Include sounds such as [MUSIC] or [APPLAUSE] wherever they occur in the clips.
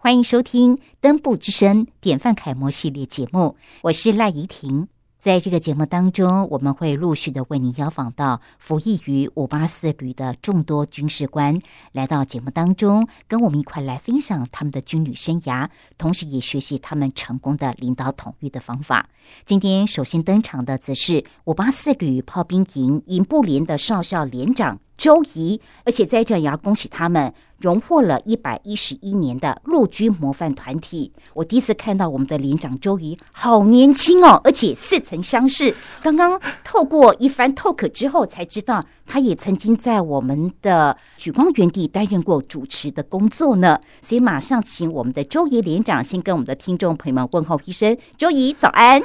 欢迎收听《登布之声》典范楷模系列节目，我是赖怡婷。在这个节目当中，我们会陆续的为您邀访到服役于五八四旅的众多军事官，来到节目当中，跟我们一块来分享他们的军旅生涯，同时也学习他们成功的领导统御的方法。今天首先登场的，则是五八四旅炮兵营营部连的少校连长。周怡，而且在这也要恭喜他们荣获了一百一十一年的陆军模范团体。我第一次看到我们的连长周怡，好年轻哦，而且似曾相识。刚刚透过一番 talk 之后，才知道他也曾经在我们的举光原地担任过主持的工作呢。所以马上请我们的周怡连长先跟我们的听众朋友们问候一声：周怡早安。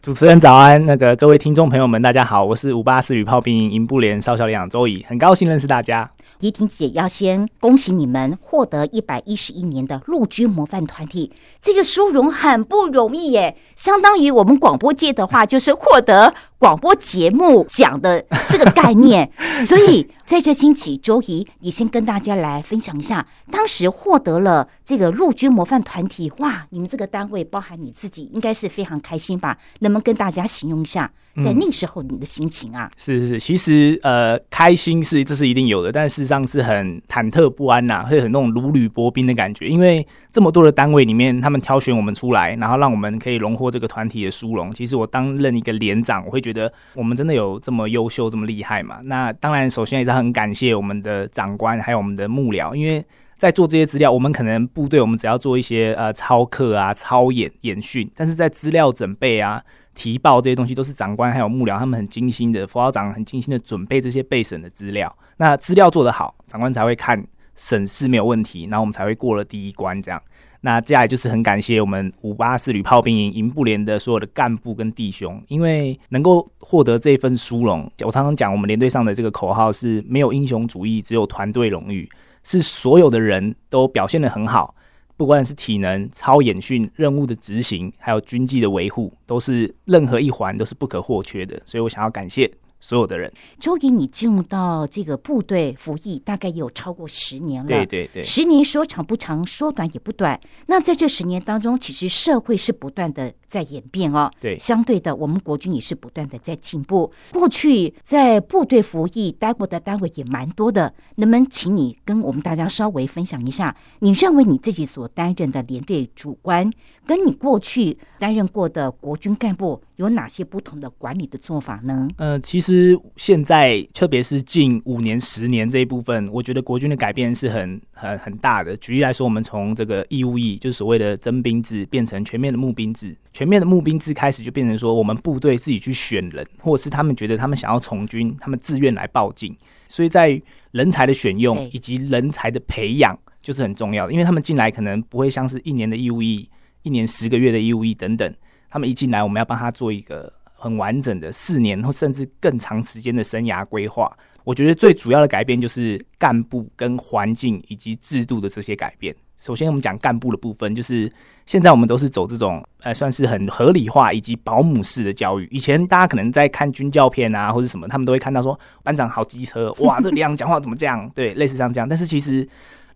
主持人早安，那个各位听众朋友们，大家好，我是五八四旅炮兵营营部连少校连长周乙，很高兴认识大家。怡婷姐要先恭喜你们获得一百一十一年的陆军模范团体，这个殊荣很不容易耶，相当于我们广播界的话，就是获得广播节目奖的这个概念。[LAUGHS] 所以在这星期，周怡，你先跟大家来分享一下，当时获得了这个陆军模范团体，哇，你们这个单位包含你自己，应该是非常开心吧？能不能跟大家形容一下？在那时候，你的心情啊，是是是，其实呃，开心是这是一定有的，但事实上是很忐忑不安呐，会很那种如履薄冰的感觉。因为这么多的单位里面，他们挑选我们出来，然后让我们可以荣获这个团体的殊荣。其实我担任一个连长，我会觉得我们真的有这么优秀、这么厉害嘛？那当然，首先也是很感谢我们的长官还有我们的幕僚，因为在做这些资料，我们可能部队我们只要做一些呃操课啊、操演演训，但是在资料准备啊。提报这些东西都是长官还有幕僚他们很精心的，副校长很精心的准备这些备审的资料。那资料做得好，长官才会看审视没有问题，然后我们才会过了第一关。这样，那接下来就是很感谢我们五八四旅炮兵营营部连的所有的干部跟弟兄，因为能够获得这份殊荣。我常常讲，我们连队上的这个口号是没有英雄主义，只有团队荣誉，是所有的人都表现的很好。不管是体能、超演训、任务的执行，还有军纪的维护，都是任何一环都是不可或缺的。所以我想要感谢。所有的人，周瑜，你进入到这个部队服役，大概有超过十年了。对对对，十年说长不长，说短也不短。那在这十年当中，其实社会是不断的在演变哦。对，相对的，我们国军也是不断的在进步。过去在部队服役待过的单位也蛮多的，能不能请你跟我们大家稍微分享一下，你认为你自己所担任的连队主官，跟你过去担任过的国军干部有哪些不同的管理的做法呢？呃，其实。现在，特别是近五年、十年这一部分，我觉得国军的改变是很、很、很大的。举例来说，我们从这个义务役，就是所谓的征兵制，变成全面的募兵制。全面的募兵制开始，就变成说，我们部队自己去选人，或者是他们觉得他们想要从军，他们自愿来报进。所以在人才的选用以及人才的培养，就是很重要的。因为他们进来可能不会像是一年的义务役、一年十个月的义务役等等，他们一进来，我们要帮他做一个。很完整的四年或甚至更长时间的生涯规划，我觉得最主要的改变就是干部跟环境以及制度的这些改变。首先，我们讲干部的部分，就是现在我们都是走这种呃，算是很合理化以及保姆式的教育。以前大家可能在看军教片啊，或者什么，他们都会看到说班长好机车，哇，[LAUGHS] 这两讲话怎么这样？对，类似像这样。但是其实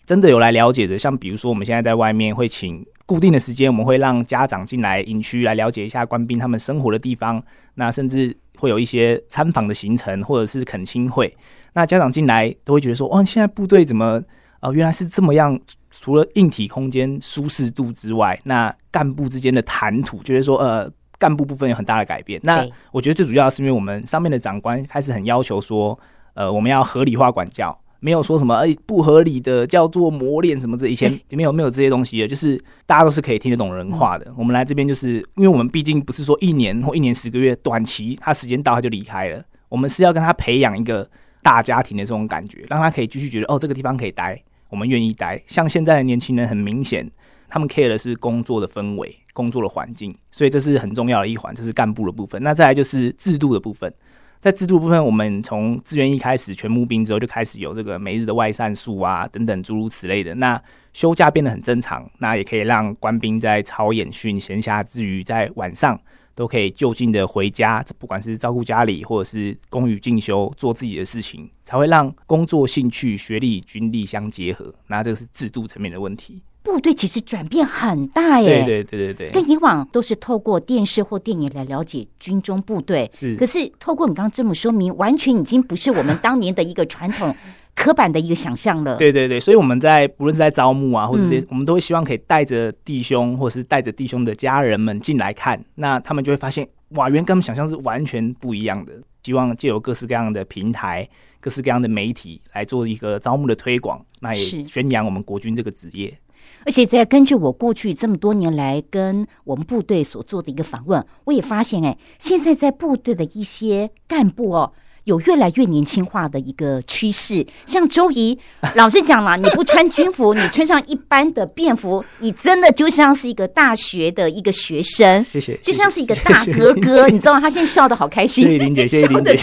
真的有来了解的，像比如说我们现在在外面会请。固定的时间，我们会让家长进来营区来了解一下官兵他们生活的地方。那甚至会有一些参访的行程，或者是恳亲会。那家长进来都会觉得说：“哇，现在部队怎么哦，原来是这么样？除了硬体空间舒适度之外，那干部之间的谈吐，就是说呃，干部部分有很大的改变。那我觉得最主要是因为我们上面的长官开始很要求说，呃，我们要合理化管教。”没有说什么哎不合理的叫做磨练什么这以前 [LAUGHS] 没有没有这些东西的，就是大家都是可以听得懂人话的。我们来这边就是因为我们毕竟不是说一年或一年十个月短期，他时间到他就离开了。我们是要跟他培养一个大家庭的这种感觉，让他可以继续觉得哦这个地方可以待，我们愿意待。像现在的年轻人很明显，他们 care 的是工作的氛围、工作的环境，所以这是很重要的一环，这是干部的部分。那再来就是制度的部分。在制度部分，我们从志愿一开始全募兵之后，就开始有这个每日的外散数啊等等诸如此类的。那休假变得很正常，那也可以让官兵在操演训、闲暇之余，在晚上都可以就近的回家，不管是照顾家里或者是公寓进修，做自己的事情，才会让工作、兴趣、学历、军力相结合。那这个是制度层面的问题。部队其实转变很大耶。对对对对对，跟以往都是透过电视或电影来了解军中部队，是可是透过你刚刚这么说明，完全已经不是我们当年的一个传统 [LAUGHS] 刻板的一个想象了。对对对，所以我们在不论是在招募啊，或者这些，嗯我们都会希望可以带着弟兄，或者是带着弟兄的家人们进来看，那他们就会发现，哇，原来跟他们想象是完全不一样的。希望借由各式各样的平台、各式各样的媒体来做一个招募的推广，那是也宣扬我们国军这个职业。而且在根据我过去这么多年来跟我们部队所做的一个访问，我也发现，哎，现在在部队的一些干部哦。有越来越年轻化的一个趋势，像周怡，[LAUGHS] 老实讲啦，你不穿军服，你穿上一般的便服，你真的就像是一个大学的一个学生，谢谢，就像是一个大哥哥，你知道吗？他现在笑得好开心，谢谢林姐，谢谢笑姐。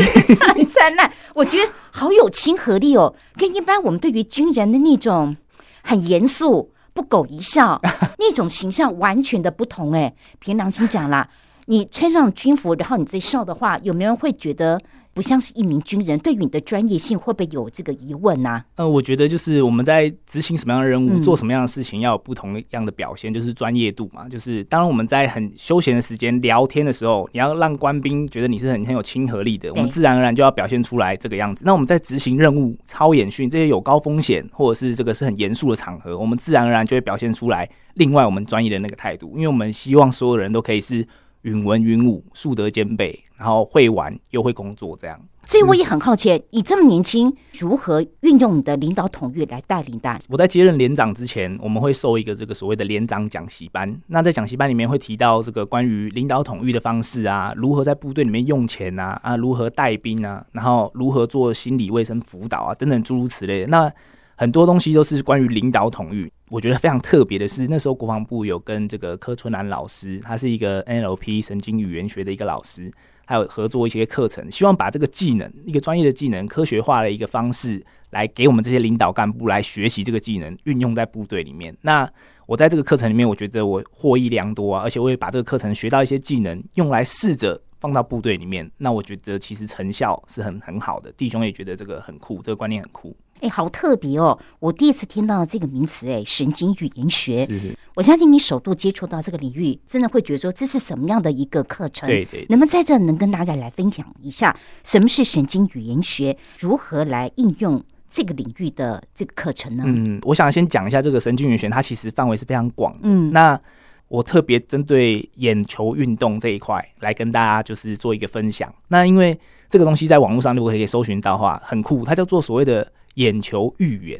很灿烂，我觉得好有亲和力哦，跟一般我们对于军人的那种很严肃、不苟一笑 [LAUGHS] 那种形象完全的不同。哎，凭良心讲啦，你穿上军服，然后你再笑的话，有没有人会觉得不像是一名军人？对于你的专业性，会不会有这个疑问呢、呃，我觉得就是我们在执行什么样的任务，嗯做什么样的事情，要有不同样的表现，就是专业度嘛。就是当然我们在很休闲的时间聊天的时候，你要让官兵觉得你是很很有亲和力的，我们自然而然就要表现出来这个样子。那我们在执行任务、超演训这些有高风险或者是这个是很严肃的场合，我们自然而然就会表现出来另外我们专业的那个态度，因为我们希望所有人都可以是允文允武、素德兼备，然后会玩又会工作这样。所以我也很好奇，你这么年轻，如何运用你的领导统御来带领大家？我在接任连长之前，我们会受一个这个所谓的连长讲习班。那在讲习班里面会提到这个关于领导统御的方式啊，如何在部队里面用钱啊，啊，如何带兵啊，然后如何做心理卫生辅导啊，等等诸如此类的。那很多东西都是关于领导统御。我觉得非常特别的是，那时候国防部有跟这个柯春兰老师，他是一个 NLP 神经语言学的一个老师，还有合作一些课程，希望把这个技能，一个专业的技能，科学化的一个方式，来给我们这些领导干部来学习这个技能，运用在部队里面。那我在这个课程里面，我觉得我获益良多啊，而且我也把这个课程学到一些技能，用来试着放到部队里面。那我觉得其实成效是很很好的，弟兄也觉得这个很酷，这个观念很酷。哎，好特别哦！我第一次听到这个名词，哎，神经语言学。是是，我相信你首度接触到这个领域，真的会觉得说这是什么样的一个课程？对对。能不能在这能跟大家来分享一下什么是神经语言学，如何来应用这个领域的这个课程呢？嗯，我想先讲一下这个神经语言学，它其实范围是非常广的。嗯，那我特别针对眼球运动这一块来跟大家就是做一个分享。那因为这个东西在网络上如果可以搜寻到的话，很酷，它叫做所谓的眼球预言。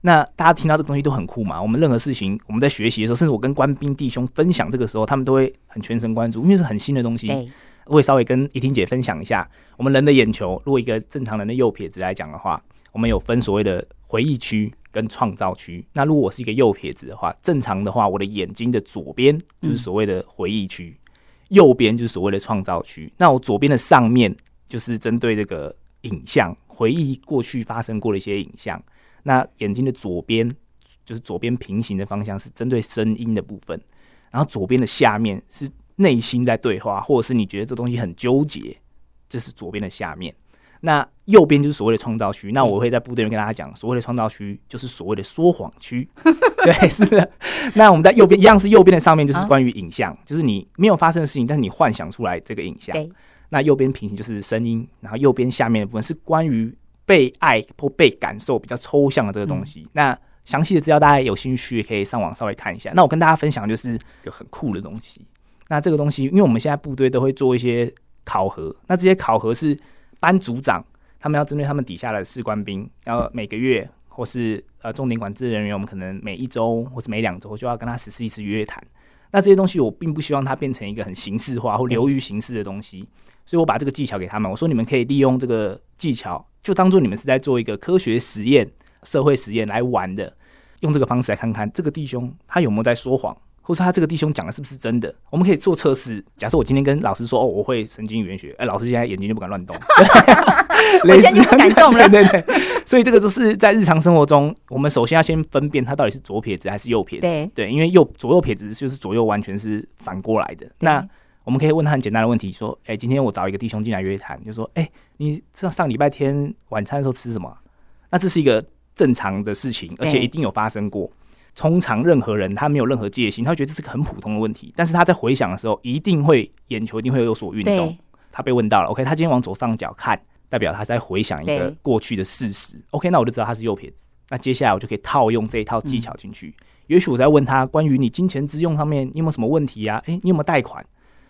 那大家听到这个东西都很酷嘛？我们任何事情，我们在学习的时候，甚至我跟官兵弟兄分享这个时候，他们都会很全神贯注，因为是很新的东西。对，我也稍微跟怡婷姐分享一下，我们人的眼球，如果一个正常人的右撇子来讲的话，我们有分所谓的回忆区跟创造区。那如果我是一个右撇子的话，正常的话，我的眼睛的左边就是所谓的回忆区，右边就是所谓的创造区。那我左边的上面就是针对这个影像，回忆过去发生过的一些影像。那眼睛的左边就是左边平行的方向是针对声音的部分，然后左边的下面是内心在对话，或者是你觉得这东西很纠结，这是左边的下面。那右边就是所谓的创造区。那我会在部队里面跟大家讲，所谓的创造区就是所谓的说谎区。[LAUGHS] 对，是的。那我们在右边一样是右边的上面就是关于影像，就是你没有发生的事情，但是你幻想出来这个影像。对。那右边平行就是声音，然后右边下面的部分是关于被爱或被感受比较抽象的这个东西。那详细的资料大家有兴趣可以上网稍微看一下。那我跟大家分享就是一个很酷的东西。那这个东西，因为我们现在部队都会做一些考核，那这些考核是班组长他们要针对他们底下的士官兵，要每个月或是呃重点管制人员，我们可能每一周或是每两周就要跟他实施一次约谈。那这些东西我并不希望它变成一个很形式化或流于形式的东西，所以我把这个技巧给他们，我说你们可以利用这个技巧，就当做你们是在做一个科学实验、社会实验来玩的，用这个方式来看看这个弟兄他有没有在说谎。或是他这个弟兄讲的是不是真的？我们可以做测试。假设我今天跟老师说：“哦，我会神经语言学。”哎，老师现在眼睛就不敢乱动，[LAUGHS] 我现在就不敢动了。对对对，所以这个就是在日常生活中，我们首先要先分辨他到底是左撇子还是右撇子。对对，因为右左右撇子就是左右完全是反过来的。那我们可以问他很简单的问题，说：“哎，今天我找一个弟兄进来约谈，就说：哎，你上上礼拜天晚餐的时候吃什么？”那这是一个正常的事情，而且一定有发生过。通常任何人他没有任何戒心，他会觉得这是个很普通的问题，但是他在回想的时候，一定会眼球一定会有所运动。他被问到了，OK，他今天往左上角看，代表他在回想一个过去的事实。OK，那我就知道他是右撇子。那接下来我就可以套用这一套技巧进去。也许我在问他关于你金钱之用上面，你有没有什么问题啊？诶，你有没有贷款，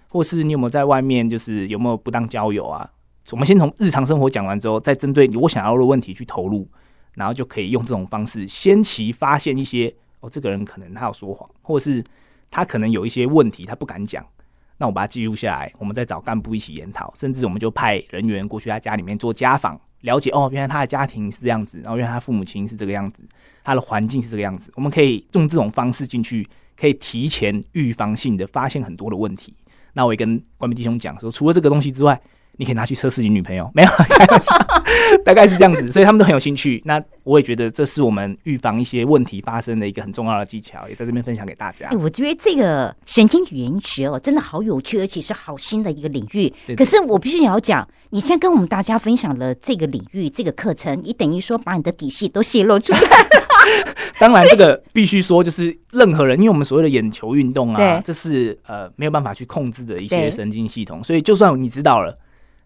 或是你有没有在外面就是有没有不当交友啊？我们先从日常生活讲完之后，再针对我想要的问题去投入，然后就可以用这种方式先期发现一些哦，这个人可能他有说谎，或是他可能有一些问题他不敢讲。那我把它记录下来，我们再找干部一起研讨，甚至我们就派人员过去他家里面做家访，了解哦，原来他的家庭是这样子，然后原来他父母亲是这个样子，他的环境是这个样子。我们可以用这种方式进去，可以提前预防性的发现很多的问题。那我也跟关门弟兄讲说，除了这个东西之外，你可以拿去测试你女朋友，没有 [LAUGHS] 开玩笑，大概是这样子，所以他们都很有兴趣。那我也觉得这是我们预防一些问题发生的一个很重要的技巧，也在这边分享给大家哎，。我觉得这个神经语言学哦，真的好有趣，而且是好新的一个领域。对可是我必须也要讲，你现在跟我们大家分享了这个领域、这个课程，你等于说把你的底细都泄露出来。[LAUGHS] 当然，这个必须说，就是任何人，因为我们所谓的眼球运动啊，这是呃没有办法去控制的一些神经系统，所以就算你知道了，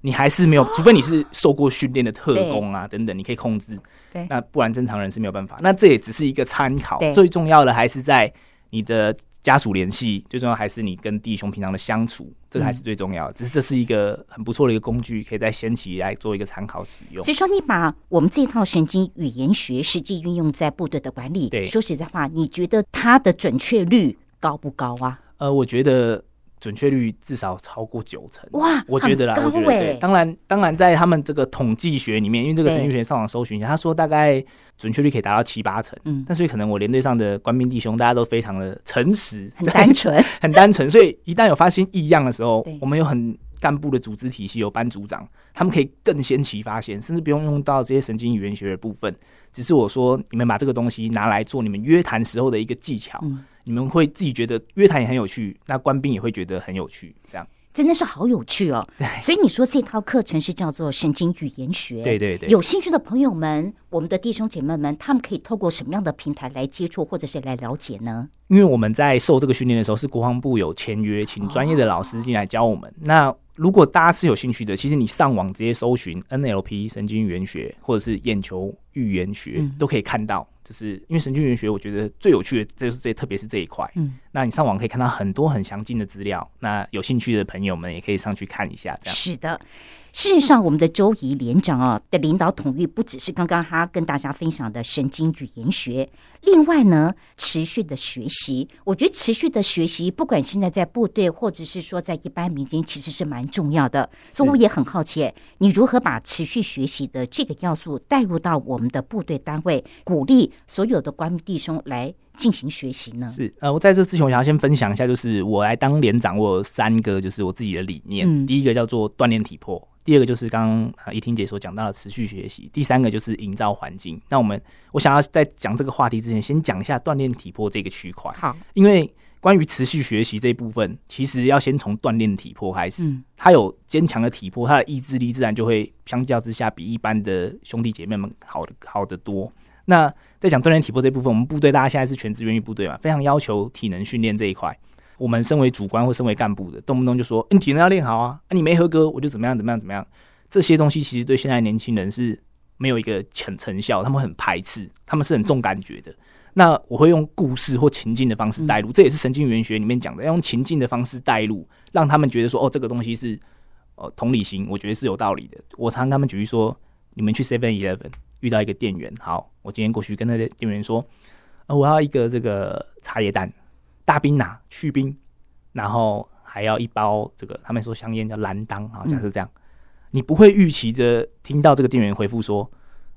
你还是没有，除非你是受过训练的特工啊等等，你可以控制。对那不然正常人是没有办法。那这也只是一个参考，最重要的还是在你的家属联系，最重要还是你跟弟兄平常的相处，这个还是最重要的。只是这是一个很不错的一个工具，可以在先期来做一个参考使用所。以说，你把我们这套神经语言学实际运用在部队的管理，对说实在话，你觉得它的准确率高不高啊？呃，我觉得准确率至少超过九成。哇，我觉得啦，我觉得对哎。当然，当然，在他们这个统计学里面，因为这个对神经学上网搜寻一下，他说大概准确率可以达到七八成。嗯，但是可能我连队上的官兵弟兄大家都非常的诚实，很单纯，[LAUGHS] 很单纯，所以一旦有发现异样的时候，我们有很干部的组织体系，有班组长，他们可以更先期发现，甚至不用用到这些神经语言学的部分。只是我说，你们把这个东西拿来做你们约谈时候的一个技巧，嗯你们会自己觉得约谈也很有趣，那官兵也会觉得很有趣，这样。真的是好有趣哦。[LAUGHS] 所以你说这套课程是叫做神经语言学，对对对，有兴趣的朋友们，我们的弟兄姐妹们，他们可以透过什么样的平台来接触或者是来了解呢？因为我们在受这个训练的时候，是国防部有签约，请专业的老师进来教我们。那如果大家是有兴趣的，其实你上网直接搜寻 NLP 神经语言学，或者是眼球预言学，嗯都可以看到。就是因为神经语言学，我觉得最有趣的，就是这特别是这一块。嗯，那你上网可以看到很多很详尽的资料。那有兴趣的朋友们也可以上去看一下，这样。是的。事实上，我们的周怡连长啊的领导统御，不只是刚刚他跟大家分享的神经语言学，另外呢，持续的学习，我觉得持续的学习，不管现在在部队，或者是说在一般民间，其实是蛮重要的。所以我也很好奇，你如何把持续学习的这个要素带入到我们的部队单位，鼓励所有的官兵弟兄来进行学习呢？是，呃，我在这之前，我想要先分享一下，就是我来当连长，我有三个就是我自己的理念。嗯第一个叫做锻炼体魄，第二个就是刚刚啊怡婷姐所讲到的持续学习，第三个就是营造环境。那我们我想要在讲这个话题之前，先讲一下锻炼体魄这个区块，好，因为关于持续学习这一部分，其实要先从锻炼体魄开始。嗯他有坚强的体魄，他的意志力自然就会相较之下比一般的兄弟姐妹们好的好得多。那在讲锻炼体魄这部分，我们部队大家现在是全职愿役部队嘛，非常要求体能训练这一块。我们身为主观或身为干部的，动不动就说：“欸你体能要练好啊，啊你没合格我就怎么样怎么样怎么样。”这些东西其实对现在年轻人是没有一个成成效，他们很排斥，他们是很重感觉的。那我会用故事或情境的方式带入，这也是神经语言学里面讲的，要用情境的方式带入，让他们觉得说：“哦，这个东西是哦同理心，我觉得是有道理的。”我常跟他们举例说：“你们去 Seven Eleven 遇到一个店员，好，我今天过去跟那个店员说，呃，我要一个这个茶叶蛋，大冰拿去冰，然后还要一包这个，他们说香烟叫蓝当啊，假设这样，你不会预期的听到这个店员回复说，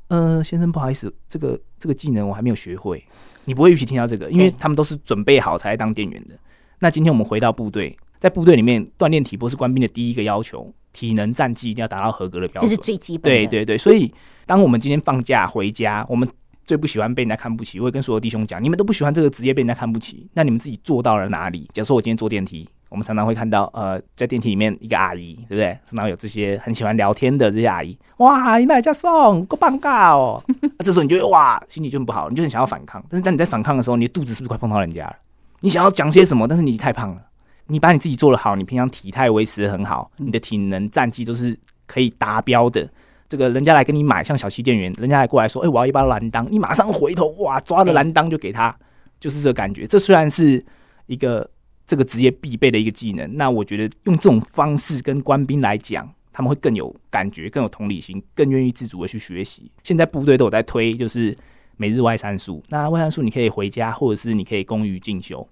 呃，先生不好意思，这个这个技能我还没有学会，你不会预期听到这个，因为他们都是准备好才来当店员的。那今天我们回到部队，在部队里面锻炼体魄是官兵的第一个要求，体能战绩一定要达到合格的标准这是。最基本的。对对对，所以当我们今天放假回家，我们最不喜欢被人家看不起。我会跟所有弟兄讲，你们都不喜欢这个职业被人家看不起，那你们自己做到了哪里？假如说我今天坐电梯，我们常常会看到，呃，在电梯里面一个阿姨，对不对？常常有这些很喜欢聊天的这些阿姨，哇，你哪家送，够棒嘎哦！那 [LAUGHS] 这时候你就会哇，心里就很不好，你就很想要反抗。但是当你在反抗的时候，你的肚子是不是快碰到人家了？你想要讲些什么，但是你太胖了。你把你自己做得好，你平常体态维持的很好，你的体能战绩都是可以达标的。这个人家来跟你买，像小七店员，人家来过来说，哎，我要一包蓝当，你马上回头，哇，抓着蓝当就给他，就是这个感觉。这虽然是一个这个职业必备的一个技能，那我觉得用这种方式跟官兵来讲，他们会更有感觉，更有同理心，更愿意自主的去学习。现在部队都有在推，就是每日外三术。那外三术你可以回家，或者是你可以公于进修。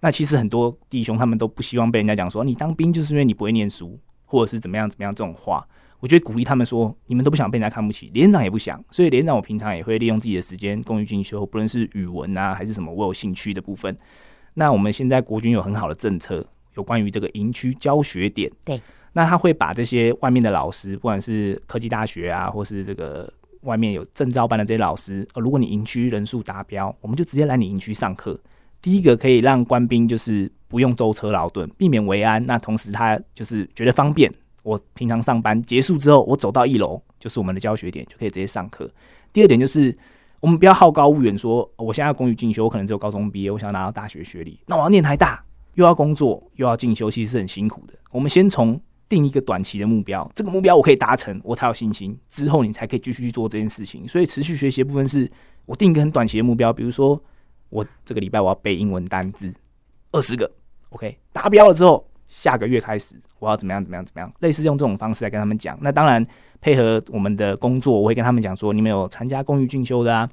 那其实很多弟兄他们都不希望被人家讲说你当兵就是因为你不会念书，或者是怎么样怎么样这种话。我觉得鼓励他们说，你们都不想被人家看不起，连长也不想。所以连长我平常也会利用自己的时间公余进修，不论是语文啊还是什么我有兴趣的部分。那我们现在国军有很好的政策，有关于这个营区教学点。对，那他会把这些外面的老师，不管是科技大学啊，或是这个外面有证照班的这些老师，呃，如果你营区人数达标，我们就直接来你营区上课。第一个可以让官兵就是不用舟车劳顿，避免为安。那同时他就是觉得方便。我平常上班结束之后，我走到一楼就是我们的教学点，就可以直接上课。第二点就是，我们不要好高骛远，说我现在要公寓进修，我可能只有高中毕业，我想要拿到大学学历，那我要念台大，又要工作，又要进修，其实是很辛苦的。我们先从定一个短期的目标，这个目标我可以达成，我才有信心，之后你才可以继续去做这件事情。所以持续学习的部分是我定一个很短期的目标，比如说。我这个礼拜我要背英文单字二十个，OK，达标了之后，下个月开始我要怎么样怎么样怎么样，类似用这种方式来跟他们讲。那当然配合我们的工作，我会跟他们讲说，你们有参加公寓进修的啊，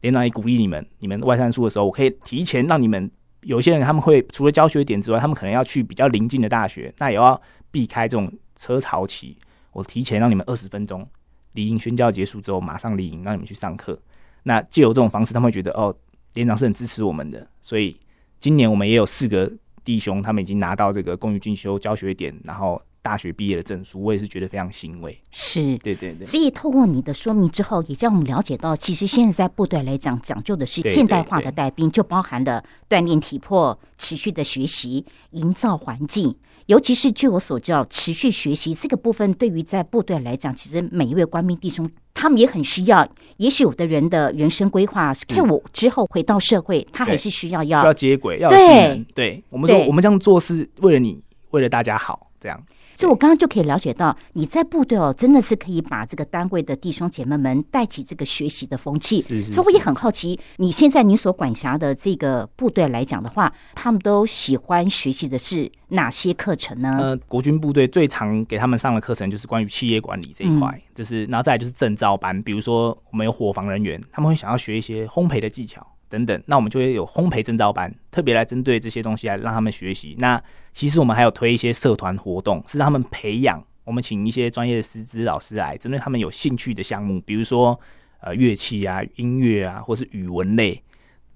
连长也鼓励你们，你们外山书的时候，我可以提前让你们。有些人他们会除了教学点之外，他们可能要去比较临近的大学，那也要避开这种车潮期。我提前让你们二十分钟离营宣教结束之后，马上离营，让你们去上课。那借由这种方式，他们会觉得哦。连长是很支持我们的，所以今年我们也有四个弟兄，他们已经拿到这个公寓进修教学点，然后大学毕业的证书，我也是觉得非常欣慰。是，对对对。所以透过你的说明之后，也让我们了解到，其实现在在部队来讲，讲究的是现代化的带兵，就包含了锻炼体魄、持续的学习、营造环境。尤其是据我所知，啊，持续学习这个部分，对于在部队来讲，其实每一位官兵弟兄，他们也很需要。也许有的人的人生规划是看我之后回到社会，他还是需要要需要接轨，要有技能。对我们说，我们这样做是为了你，为了大家好，这样。所以，我刚刚就可以了解到，你在部队哦，真的是可以把这个单位的弟兄姐妹们带起这个学习的风气。是是所以，我也很好奇，你现在你所管辖的这个部队来讲的话，他们都喜欢学习的是哪些课程呢？呃，国军部队最常给他们上的课程就是关于企业管理这一块，就是然后再来就是证照班，比如说我们有伙房人员，他们会想要学一些烘焙的技巧。等等，那我们就会有烘焙证照班，特别来针对这些东西来让他们学习。那其实我们还有推一些社团活动，是让他们培养。我们请一些专业的师资老师来，针对他们有兴趣的项目，比如说呃乐器啊、音乐啊，或是语文类，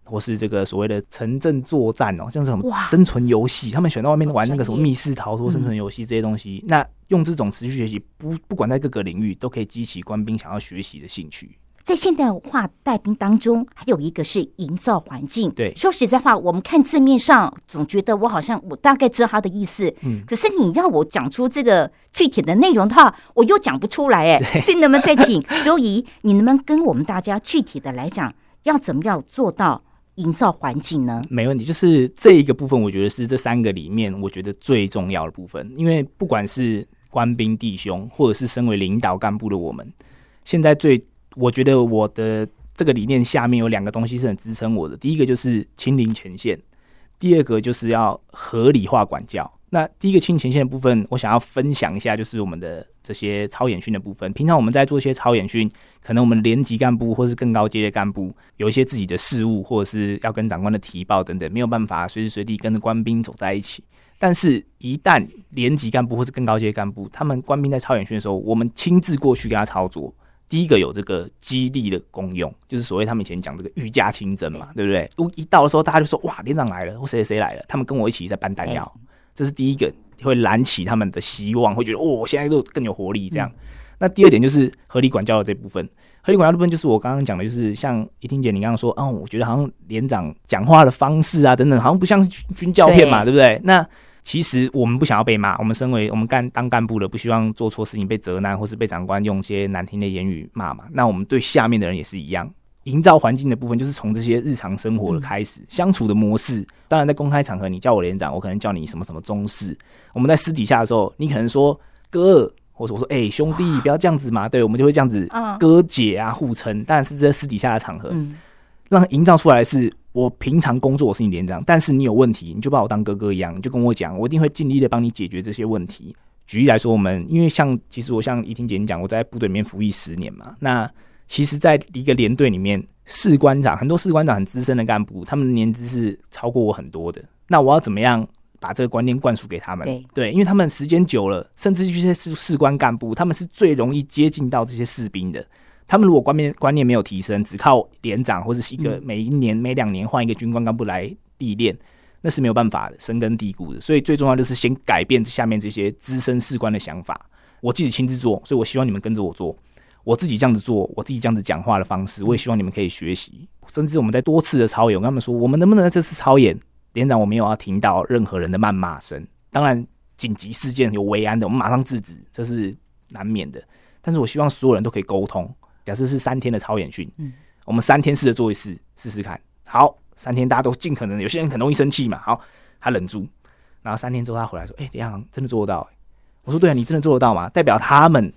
或是这个所谓的城镇作战哦，像什么生存游戏，他们选到外面玩那个什么密室逃脱、生存游戏这些东西。那用这种持续学习，不不管在各个领域，都可以激起官兵想要学习的兴趣。在现代化带兵当中，还有一个是营造环境。对，说实在话，我们看字面上总觉得我好像我大概知道他的意思，嗯，可是你要我讲出这个具体的内容的话，我又讲不出来，[LAUGHS] 哎，所以能不能再请周怡，你能不能跟我们大家具体的来讲，要怎么样做到营造环境呢？没问题，就是这一个部分，我觉得是这三个里面我觉得最重要的部分，因为不管是官兵弟兄，或者是身为领导干部的我们，现在最我觉得我的这个理念下面有两个东西是很支撑我的。第一个就是亲临前线，第二个就是要合理化管教。那第一个亲前线的部分，我想要分享一下，就是我们的这些超演训的部分。平常我们在做一些超演训，可能我们连级干部或是更高阶的干部有一些自己的事务，或者是要跟长官的提报等等，没有办法随时随地跟着官兵走在一起。但是，一旦连级干部或是更高阶干部，他们官兵在超演训的时候，我们亲自过去跟他操作。第一个有这个激励的功用，就是所谓他们以前讲这个御驾亲征嘛，对不对？一到的时候，大家就说哇，连长来了，或谁谁来了，他们跟我一起在搬弹药，这是第一个会燃起他们的希望，会觉得哦，现在都更有活力这样。那第二点就是合理管教的这部分，合理管教部分就是我刚刚讲的，就是像一听姐你刚刚说，哦，我觉得好像连长讲话的方式啊等等，好像不像军教片嘛，对不对？那其实我们不想要被骂，我们身为我们干当干部的，不希望做错事情被责难，或是被长官用一些难听的言语骂嘛。那我们对下面的人也是一样，营造环境的部分就是从这些日常生活的开始，相处的模式。当然，在公开场合你叫我连长，我可能叫你什么什么中士。我们在私底下的时候，你可能说哥，或者我说哎兄弟，不要这样子嘛。对，我们就会这样子哥姐啊互称，当然是在私底下的场合，让营造出来是。我平常工作我是你连长，但是你有问题，你就把我当哥哥一样，你就跟我讲，我一定会尽力的帮你解决这些问题。举例来说，我们因为像其实我像怡婷姐你讲，我在部队里面服役十年嘛，那其实，在一个连队里面，士官长很多士官长很资深的干部，他们的年资是超过我很多的。那我要怎么样把这个观念灌输给他们？对，因为他们时间久了，甚至这些士士官干部，他们是最容易接近到这些士兵的。他们如果观念观念没有提升，只靠连长或者是一个每一年每两年换一个军官干部来历练，那是没有办法的，深根蒂固的。所以最重要就是先改变下面这些资深士官的想法。我自己亲自做，所以我希望你们跟着我做。我自己这样子做，我自己这样子讲话的方式，我也希望你们可以学习。甚至我们在多次的操演，我跟他们说，我们能不能在这次操演，连长我没有要听到任何人的谩骂声。当然，紧急事件有维安的，我们马上制止，这是难免的。但是我希望所有人都可以沟通。假设是三天的超演训，嗯，我们三天试着做一次试试看。好，三天大家都尽可能，有些人很容易生气嘛。好，他忍住，然后三天之后他回来说：“哎，李航真的做得到？”我说：“对啊，你真的做得到吗？”代表他们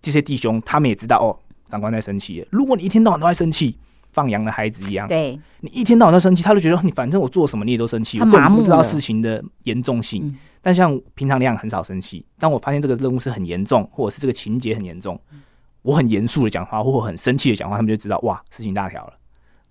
这些弟兄，他们也知道哦，长官在生气。如果你一天到晚都在生气，放羊的孩子一样，对你一天到晚都生气，他就觉得你反正我做什么你也都生气，我根本不知道事情的严重性。但像平常那样很少生气，当我发现这个任务是很严重，或者是这个情节很严重。我很严肃的讲话，或很生气的讲话，他们就知道哇，事情大条了。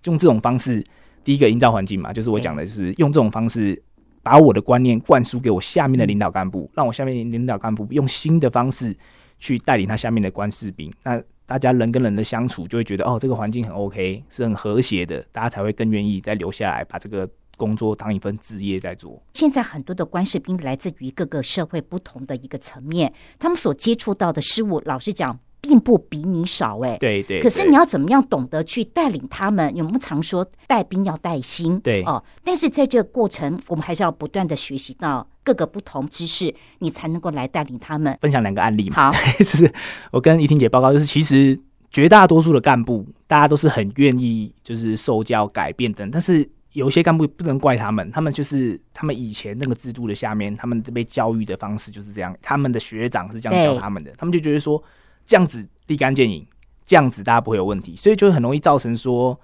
用这种方式，第一个营造环境嘛，就是我讲的，就是用这种方式把我的观念灌输给我下面的领导干部，让我下面领导干部用新的方式去带领他下面的官士兵。那大家人跟人的相处就会觉得哦，这个环境很 OK，是很和谐的，大家才会更愿意再留下来，把这个工作当一份职业在做。现在很多的官士兵来自于各个社会不同的一个层面，他们所接触到的事物，老实讲。并不比你少哎，对对。可是你要怎么样懂得去带领他们？我们常说带兵要带心，对哦。但是在这个过程，我们还是要不断的学习到各个不同知识，你才能够来带领他们。分享两个案例嘛，好，[LAUGHS] 就是我跟怡婷姐报告，就是其实绝大多数的干部，大家都是很愿意就是受教改变的，但是有一些干部不能怪他们，他们就是他们以前那个制度的下面，他们被教育的方式就是这样，他们的学长是这样教他们的，他们就觉得说。这样子立竿见影，这样子大家不会有问题，所以就很容易造成说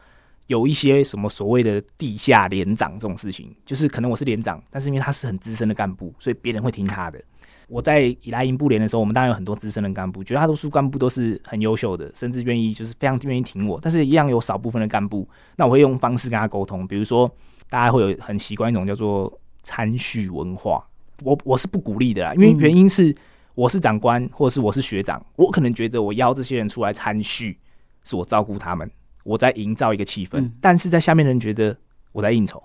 有一些什么所谓的地下连长这种事情，就是可能我是连长，但是因为他是很资深的干部，所以别人会听他的。我在以来营部连的时候，我们当然有很多资深的干部，绝大多数干部都是很优秀的，甚至愿意就是非常愿意听我，但是一样有少部分的干部，那我会用方式跟他沟通，比如说大家会有很习惯一种叫做参叙文化，我我是不鼓励的啦，因为原因是。我是长官，或者是我是学长，我可能觉得我邀这些人出来参叙，是我照顾他们，我在营造一个气氛。但是在下面的人觉得我在应酬，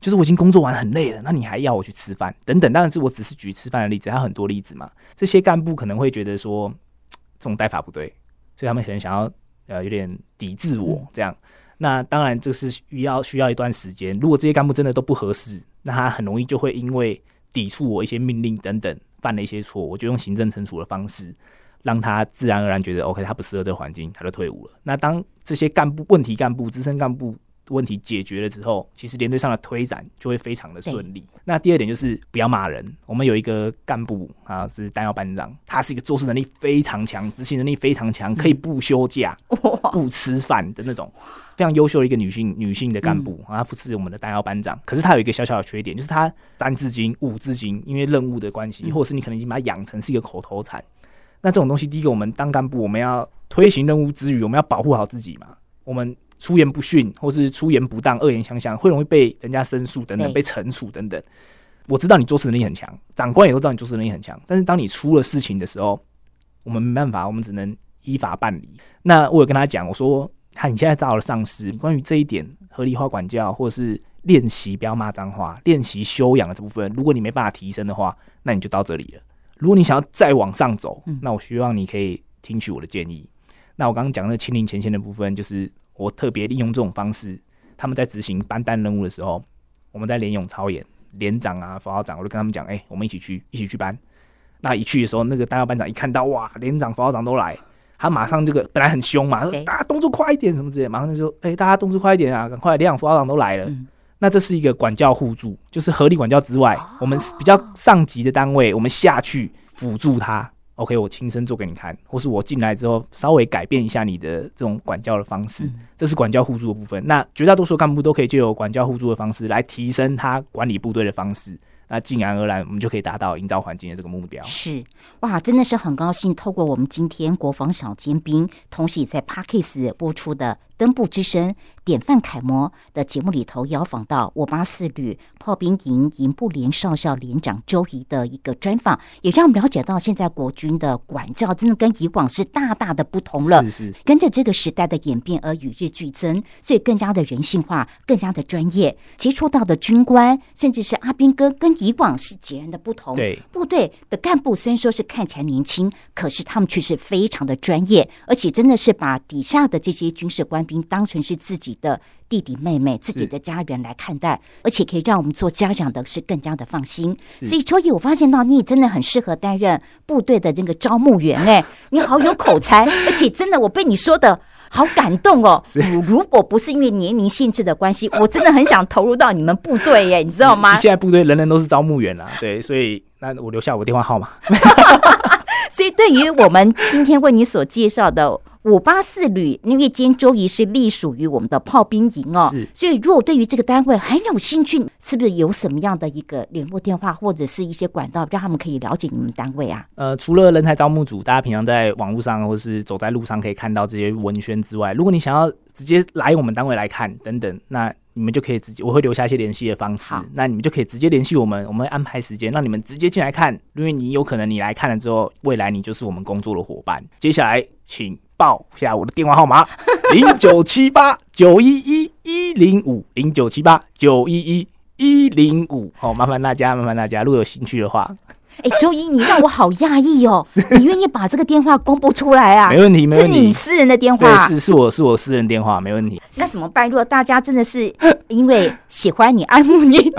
就是我已经工作完很累了，那你还要我去吃饭等等。当然是我只是举吃饭的例子，还有很多例子嘛。这些干部可能会觉得说这种带法不对，所以他们可能想要呃有点抵制我这样。那当然这是需要需要一段时间。如果这些干部真的都不合适，那他很容易就会因为抵触我一些命令等等。犯了一些错，我就用行政惩处的方式，让他自然而然觉得 OK，他不适合这个环境，他就退伍了。那当这些干部问题干部、资深干部问题解决了之后，其实连队上的推展就会非常的顺利。那第二点就是不要骂人。我们有一个干部啊，是弹药班长，他是一个做事能力非常强、执行能力非常强，可以不休假、不吃饭的那种。非常优秀的一个女性女性的干部，她扶持我们的弹药班长。可是她有一个小小的缺点，就是她三字经、五字经，因为任务的关系，或者是你可能已经把它养成是一个口头禅。那这种东西，第一个，我们当干部，我们要推行任务之余，我们要保护好自己嘛。我们出言不逊，或是出言不当、恶言相向，会容易被人家申诉等等，被惩处等等。我知道你做事能力很强，长官也都知道你做事能力很强，但是当你出了事情的时候，我们没办法，我们只能依法办理。那我有跟他讲，我说。他你现在到了上司，关于这一点合理化管教，或者是练习不要骂脏话、练习修养的这部分，如果你没办法提升的话，那你就到这里了。如果你想要再往上走，那我希望你可以听取我的建议。那我刚刚讲的清零前线的部分，就是我特别利用这种方式，他们在执行班单任务的时候，我们在连勇操演，连长啊、副校长，我就跟他们讲，哎、我们一起去，一起去搬。那一去的时候，那个弹药班长一看到哇，连长、副校长都来，他马上这个本来很凶嘛，大家动作快一点什么之类，马上就说，哎、大家动作快一点啊，赶快，连长、副校长都来了。嗯那这是一个管教互助，就是合理管教之外，哦我们比较上级的单位，我们下去辅助他。OK，我亲身做给你看，或是我进来之后稍微改变一下你的这种管教的方式，嗯这是管教互助的部分。那绝大多数干部都可以借由管教互助的方式来提升他管理部队的方式，那自然而然我们就可以达到营造环境的这个目标。是哇，真的是很高兴，透过我们今天国防小尖兵，同时也在 Parkes 播出的《登部之声》典范楷模的节目里头，邀访到我八四旅炮兵营营部连少校连长周怡的一个专访，也让我们了解到现在国军的管教真的跟以往是大大的不同了。是是，跟着这个时代的演变而与日俱增，所以更加的人性化，更加的专业。接触到的军官，甚至是阿兵哥，跟以往是截然的不同。对，部队的干部虽然说是看起来年轻，可是他们却是非常的专业，而且真的是把底下的这些军事官兵当成是自己的弟弟妹妹、自己的家人来看待，而且可以让我们做家长的是更加的放心。所以秋叶，我发现到你也真的很适合担任部队的那个招募员，哎，你好有口才，而且真的我被你说的。好感动哦！如如果不是因为年龄限制的关系，我真的很想投入到你们部队耶，你知道吗？现在部队人人都是招募员啦，对，所以那我留下我电话号码。[LAUGHS] 所以，对于我们今天为你所介绍的五八四旅，因为今天周一是隶属于我们的炮兵营哦是，所以如果对于这个单位很有兴趣，是不是有什么样的一个联络电话或者是一些管道，让他们可以了解你们单位啊？呃，除了人才招募组，大家平常在网络上或是走在路上可以看到这些文宣之外，如果你想要直接来我们单位来看等等，那你们就可以直接，我会留下一些联系的方式，那你们就可以直接联系我们，我们会安排时间让你们直接进来看，因为你有可能你来看了之后，未来你就是我们工作的伙伴。接下来请报下我的电话号码：[LAUGHS] 零九七八九一一一零五零九七八九一一一零五。好，麻烦大家，麻烦大家，如果有兴趣的话，哎，周一，你让我好讶异哦，[LAUGHS] 你愿意把这个电话公布出来啊？没问题，没问题。是你私人的电对，话，是是我是我私人电话，没问题。那怎么办？如果大家真的是 [LAUGHS] 因为喜欢你、爱慕你，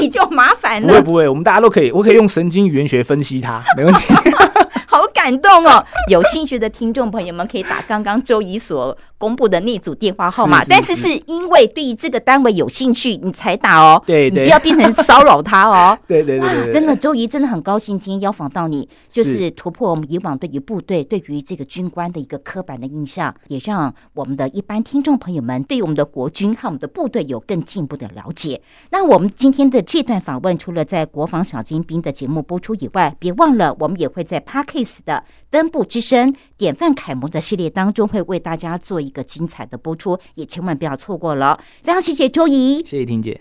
你就麻烦了。不会不会，我们大家都可以，我可以用神经语言学分析它，没问题。[LAUGHS] 好感动哦！[LAUGHS] 有兴趣的听众朋友们可以打刚刚周怡所公布的那组电话号码，是是但是是因为对于这个单位有兴趣，你才打哦。对对你不要变成骚扰他哦。对对对哇对，对，真的，周怡真的很高兴今天邀访到你，就是是突破我们以往对于部队、对于这个军官的一个刻板的印象，也让我们的一般听众朋友们对于我们的国军和我们的部队有更进一步的了解。那我们今天的这段访问，除了在国防小精兵的节目播出以外，别忘了我们也会在 Parkes 的登部之声典范楷模的系列当中，会为大家做一个精彩的播出，也千万不要错过了。非常谢谢周怡。谢谢婷姐。